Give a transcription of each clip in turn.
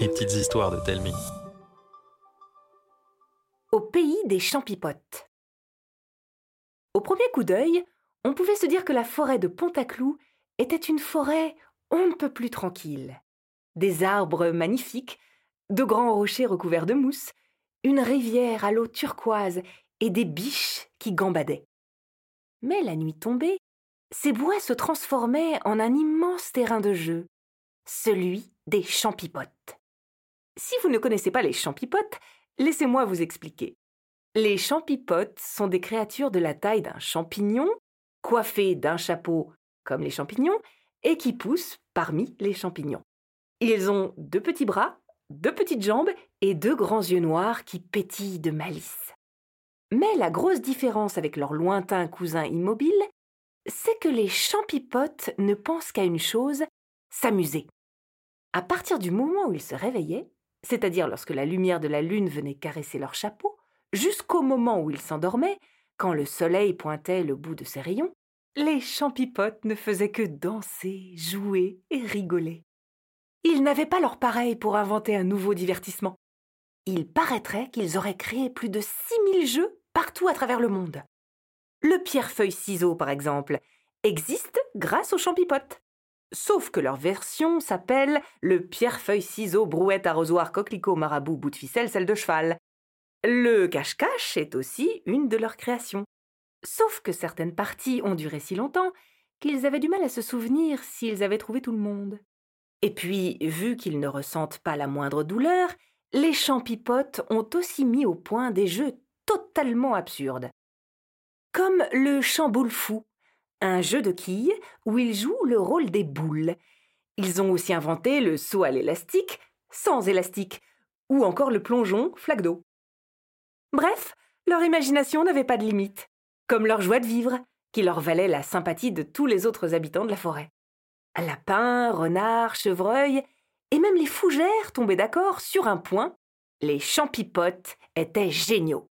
Les petites histoires de Telmi. Au pays des champipotes. Au premier coup d'œil, on pouvait se dire que la forêt de Pontaclou était une forêt on ne peut plus tranquille. Des arbres magnifiques, de grands rochers recouverts de mousse, une rivière à l'eau turquoise et des biches qui gambadaient. Mais la nuit tombée, ces bois se transformaient en un immense terrain de jeu, celui des champipotes. Si vous ne connaissez pas les champipotes, laissez-moi vous expliquer. Les champipotes sont des créatures de la taille d'un champignon, coiffées d'un chapeau comme les champignons, et qui poussent parmi les champignons. Ils ont deux petits bras, deux petites jambes et deux grands yeux noirs qui pétillent de malice. Mais la grosse différence avec leurs lointains cousins immobiles, c'est que les champipotes ne pensent qu'à une chose, s'amuser. À partir du moment où ils se réveillaient, c'est-à-dire lorsque la lumière de la lune venait caresser leur chapeau, jusqu'au moment où ils s'endormaient, quand le soleil pointait le bout de ses rayons, les champipotes ne faisaient que danser, jouer et rigoler. Ils n'avaient pas leur pareil pour inventer un nouveau divertissement. Il paraîtrait qu'ils auraient créé plus de 6000 jeux partout à travers le monde. Le pierre-feuille-ciseau, par exemple, existe grâce aux champipotes. Sauf que leur version s'appelle le pierre-feuille-ciseau brouette arrosoir coquelicot marabout bout de ficelle celle de cheval. Le cache-cache est aussi une de leurs créations. Sauf que certaines parties ont duré si longtemps qu'ils avaient du mal à se souvenir s'ils avaient trouvé tout le monde. Et puis, vu qu'ils ne ressentent pas la moindre douleur, les champipotes ont aussi mis au point des jeux totalement absurdes. Comme le chamboule fou, un jeu de quilles où ils jouent le rôle des boules. Ils ont aussi inventé le saut à l'élastique sans élastique, ou encore le plongeon flaque d'eau. Bref, leur imagination n'avait pas de limite, comme leur joie de vivre, qui leur valait la sympathie de tous les autres habitants de la forêt. Lapins, renards, chevreuils, et même les fougères tombaient d'accord sur un point les champipotes étaient géniaux.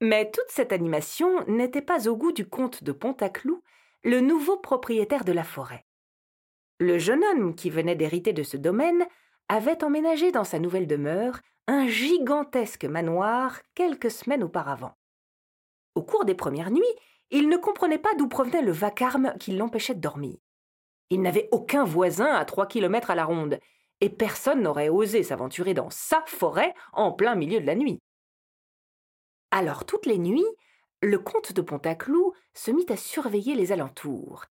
Mais toute cette animation n'était pas au goût du comte de Pontaclou, le nouveau propriétaire de la forêt. Le jeune homme qui venait d'hériter de ce domaine avait emménagé dans sa nouvelle demeure un gigantesque manoir quelques semaines auparavant. Au cours des premières nuits, il ne comprenait pas d'où provenait le vacarme qui l'empêchait de dormir. Il n'avait aucun voisin à trois kilomètres à la ronde, et personne n'aurait osé s'aventurer dans sa forêt en plein milieu de la nuit. Alors toutes les nuits, le comte de Pontaclou se mit à surveiller les alentours.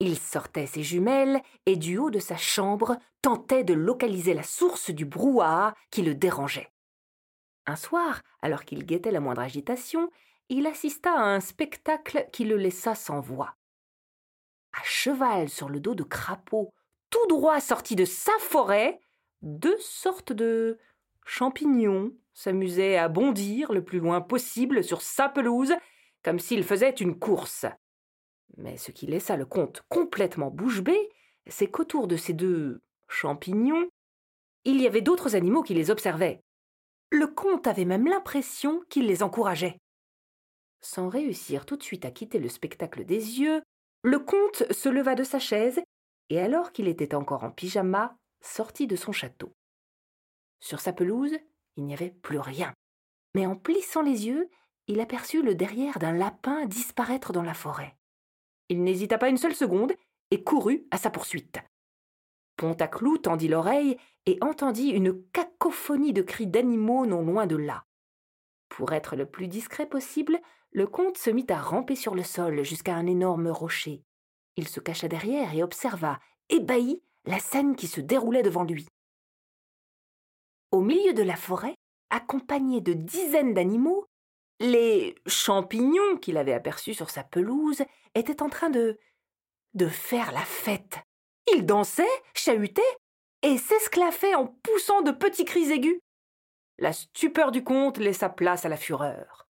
Il sortait ses jumelles et du haut de sa chambre tentait de localiser la source du brouhaha qui le dérangeait. Un soir, alors qu'il guettait la moindre agitation, il assista à un spectacle qui le laissa sans voix. À cheval sur le dos de crapaud, tout droit sorti de sa forêt, deux sortes de champignons s'amusait à bondir le plus loin possible sur sa pelouse, comme s'il faisait une course. Mais ce qui laissa le comte complètement bouche bée, c'est qu'autour de ces deux champignons, il y avait d'autres animaux qui les observaient. Le comte avait même l'impression qu'il les encourageait. Sans réussir tout de suite à quitter le spectacle des yeux, le comte se leva de sa chaise et alors qu'il était encore en pyjama, sortit de son château. Sur sa pelouse, il n'y avait plus rien. Mais en plissant les yeux, il aperçut le derrière d'un lapin disparaître dans la forêt. Il n'hésita pas une seule seconde et courut à sa poursuite. Pontaclou tendit l'oreille et entendit une cacophonie de cris d'animaux non loin de là. Pour être le plus discret possible, le comte se mit à ramper sur le sol jusqu'à un énorme rocher. Il se cacha derrière et observa, ébahi, la scène qui se déroulait devant lui. Au milieu de la forêt, accompagné de dizaines d'animaux, les champignons qu'il avait aperçus sur sa pelouse étaient en train de. de faire la fête. Ils dansaient, chahutaient et s'esclaffaient en poussant de petits cris aigus. La stupeur du comte laissa place à la fureur.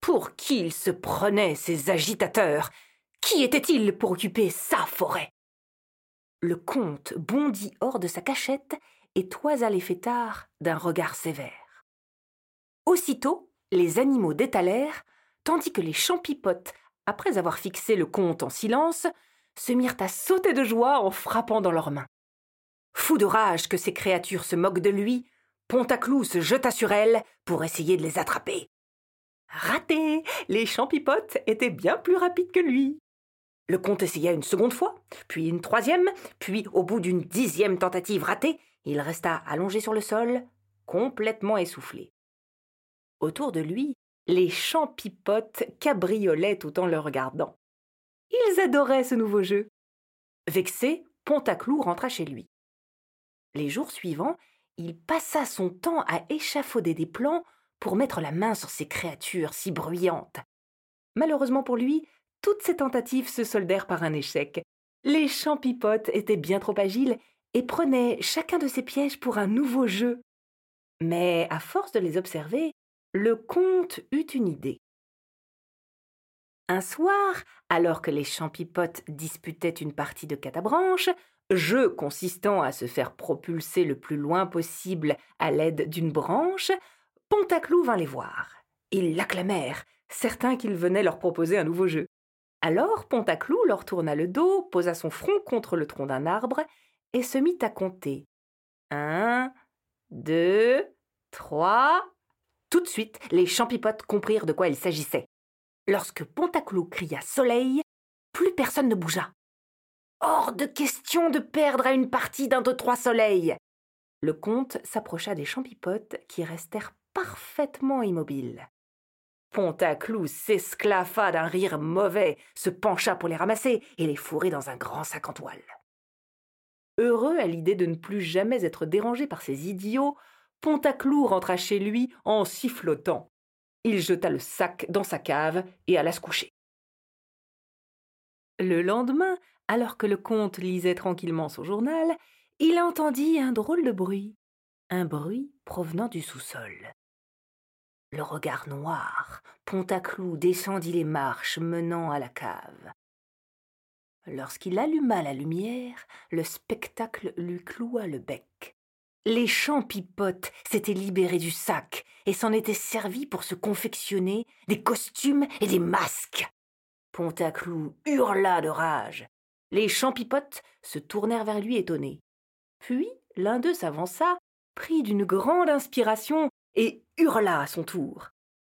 Pour qui ils se prenaient, ces agitateurs? Qui étaient-ils pour occuper sa forêt? Le comte bondit hors de sa cachette et toisa les fêtards d'un regard sévère. Aussitôt, les animaux détalèrent, tandis que les champipotes, après avoir fixé le comte en silence, se mirent à sauter de joie en frappant dans leurs mains. Fou de rage que ces créatures se moquent de lui, Pontaclou se jeta sur elles pour essayer de les attraper. Raté Les champipotes étaient bien plus rapides que lui. Le comte essaya une seconde fois, puis une troisième, puis au bout d'une dixième tentative ratée, il resta allongé sur le sol, complètement essoufflé. Autour de lui, les champipotes cabriolaient tout en le regardant. Ils adoraient ce nouveau jeu. Vexé, Pontaclou rentra chez lui. Les jours suivants, il passa son temps à échafauder des plans pour mettre la main sur ces créatures si bruyantes. Malheureusement pour lui, toutes ces tentatives se soldèrent par un échec. Les champipotes étaient bien trop agiles et prenaient chacun de ces pièges pour un nouveau jeu. Mais à force de les observer, le comte eut une idée. Un soir, alors que les champipotes disputaient une partie de catabranche, jeu consistant à se faire propulser le plus loin possible à l'aide d'une branche, Pontaclou vint les voir. Ils l'acclamèrent, certains qu'il venait leur proposer un nouveau jeu. Alors Pontaclou leur tourna le dos, posa son front contre le tronc d'un arbre et se mit à compter. Un, deux, trois. Tout de suite, les champipotes comprirent de quoi il s'agissait. Lorsque Pontaclou cria Soleil, plus personne ne bougea. Hors de question de perdre à une partie d'un de trois soleils. Le comte s'approcha des champipotes qui restèrent parfaitement immobiles. Pontaclou s'esclaffa d'un rire mauvais, se pencha pour les ramasser et les fourrer dans un grand sac en toile. Heureux à l'idée de ne plus jamais être dérangé par ces idiots, Pontaclou rentra chez lui en sifflotant. Il jeta le sac dans sa cave et alla se coucher. Le lendemain, alors que le comte lisait tranquillement son journal, il entendit un drôle de bruit, un bruit provenant du sous-sol. Le regard noir, Pontaclou descendit les marches menant à la cave. Lorsqu'il alluma la lumière, le spectacle lui cloua le bec. Les champipotes s'étaient libérés du sac et s'en étaient servis pour se confectionner des costumes et des masques. Pontaclou hurla de rage. Les champipotes se tournèrent vers lui étonnés. Puis l'un d'eux s'avança, prit d'une grande inspiration et hurla à son tour.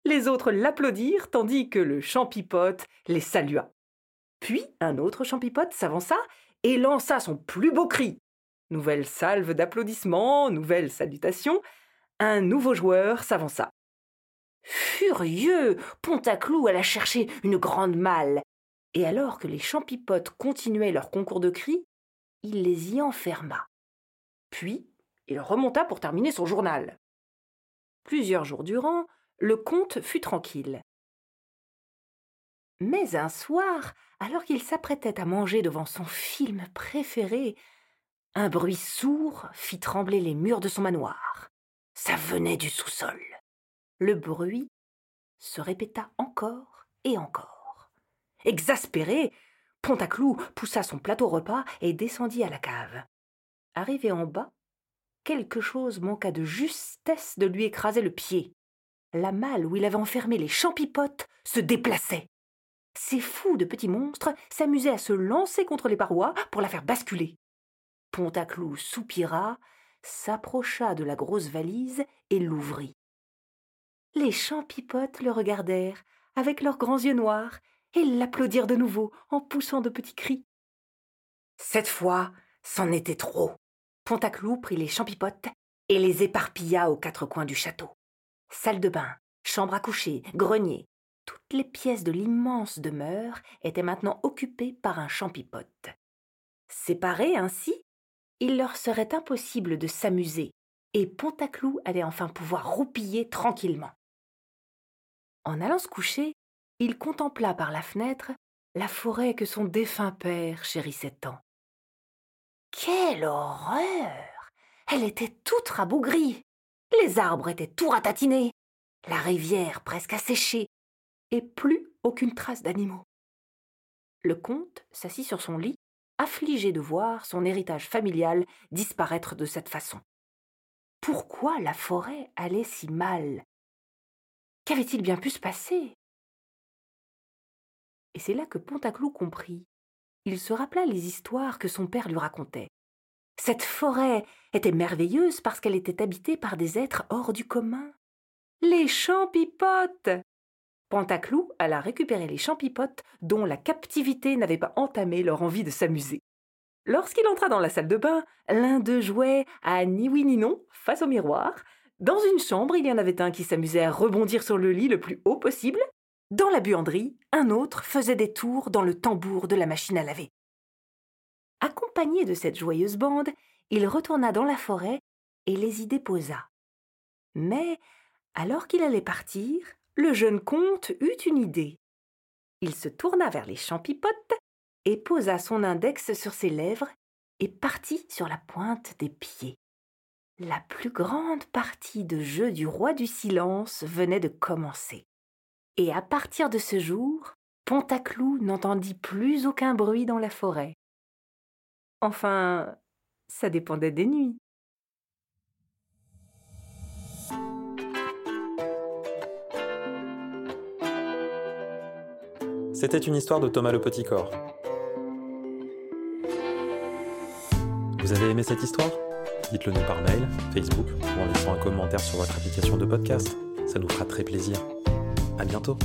Les autres l'applaudirent tandis que le champipote les salua. Puis un autre champipote s'avança et lança son plus beau cri. Nouvelle salve d'applaudissements, nouvelle salutation. Un nouveau joueur s'avança. Furieux, Pontaclou alla chercher une grande malle. Et alors que les champipotes continuaient leur concours de cris, il les y enferma. Puis, il remonta pour terminer son journal. Plusieurs jours durant, le comte fut tranquille. Mais un soir, alors qu'il s'apprêtait à manger devant son film préféré, un bruit sourd fit trembler les murs de son manoir. Ça venait du sous-sol. Le bruit se répéta encore et encore. Exaspéré, Pontaclou poussa son plateau repas et descendit à la cave. Arrivé en bas, quelque chose manqua de justesse de lui écraser le pied. La malle où il avait enfermé les champipotes se déplaçait. Ces fous de petits monstres s'amusaient à se lancer contre les parois pour la faire basculer. Pontaclou soupira, s'approcha de la grosse valise et l'ouvrit. Les champipotes le regardèrent avec leurs grands yeux noirs et l'applaudirent de nouveau en poussant de petits cris. Cette fois, c'en était trop. Pontaclou prit les champipotes et les éparpilla aux quatre coins du château. Salle de bain, chambre à coucher, grenier, toutes les pièces de l'immense demeure étaient maintenant occupées par un champipote. Séparés ainsi, il leur serait impossible de s'amuser, et Pontaclou allait enfin pouvoir roupiller tranquillement. En allant se coucher, il contempla par la fenêtre la forêt que son défunt père chérissait tant. Quelle horreur Elle était toute rabougrie. Les arbres étaient tout ratatinés, la rivière presque asséchée, et plus aucune trace d'animaux. Le comte s'assit sur son lit, affligé de voir son héritage familial disparaître de cette façon. Pourquoi la forêt allait si mal? Qu'avait-il bien pu se passer? Et c'est là que Pontaclou comprit il se rappela les histoires que son père lui racontait. Cette forêt était merveilleuse parce qu'elle était habitée par des êtres hors du commun. Les champipotes Pantaclou alla récupérer les champipotes dont la captivité n'avait pas entamé leur envie de s'amuser. Lorsqu'il entra dans la salle de bain, l'un d'eux jouait à ni oui ni non face au miroir. Dans une chambre, il y en avait un qui s'amusait à rebondir sur le lit le plus haut possible. Dans la buanderie, un autre faisait des tours dans le tambour de la machine à laver. Accompagné de cette joyeuse bande, il retourna dans la forêt et les y déposa. Mais, alors qu'il allait partir, le jeune comte eut une idée. Il se tourna vers les champipotes et posa son index sur ses lèvres et partit sur la pointe des pieds. La plus grande partie de jeu du roi du silence venait de commencer. Et à partir de ce jour, Pontaclou n'entendit plus aucun bruit dans la forêt. Enfin, ça dépendait des nuits. C'était une histoire de Thomas le Petit Corps. Vous avez aimé cette histoire? Dites-le nous par mail, Facebook ou en laissant un commentaire sur votre application de podcast. Ça nous fera très plaisir. À bientôt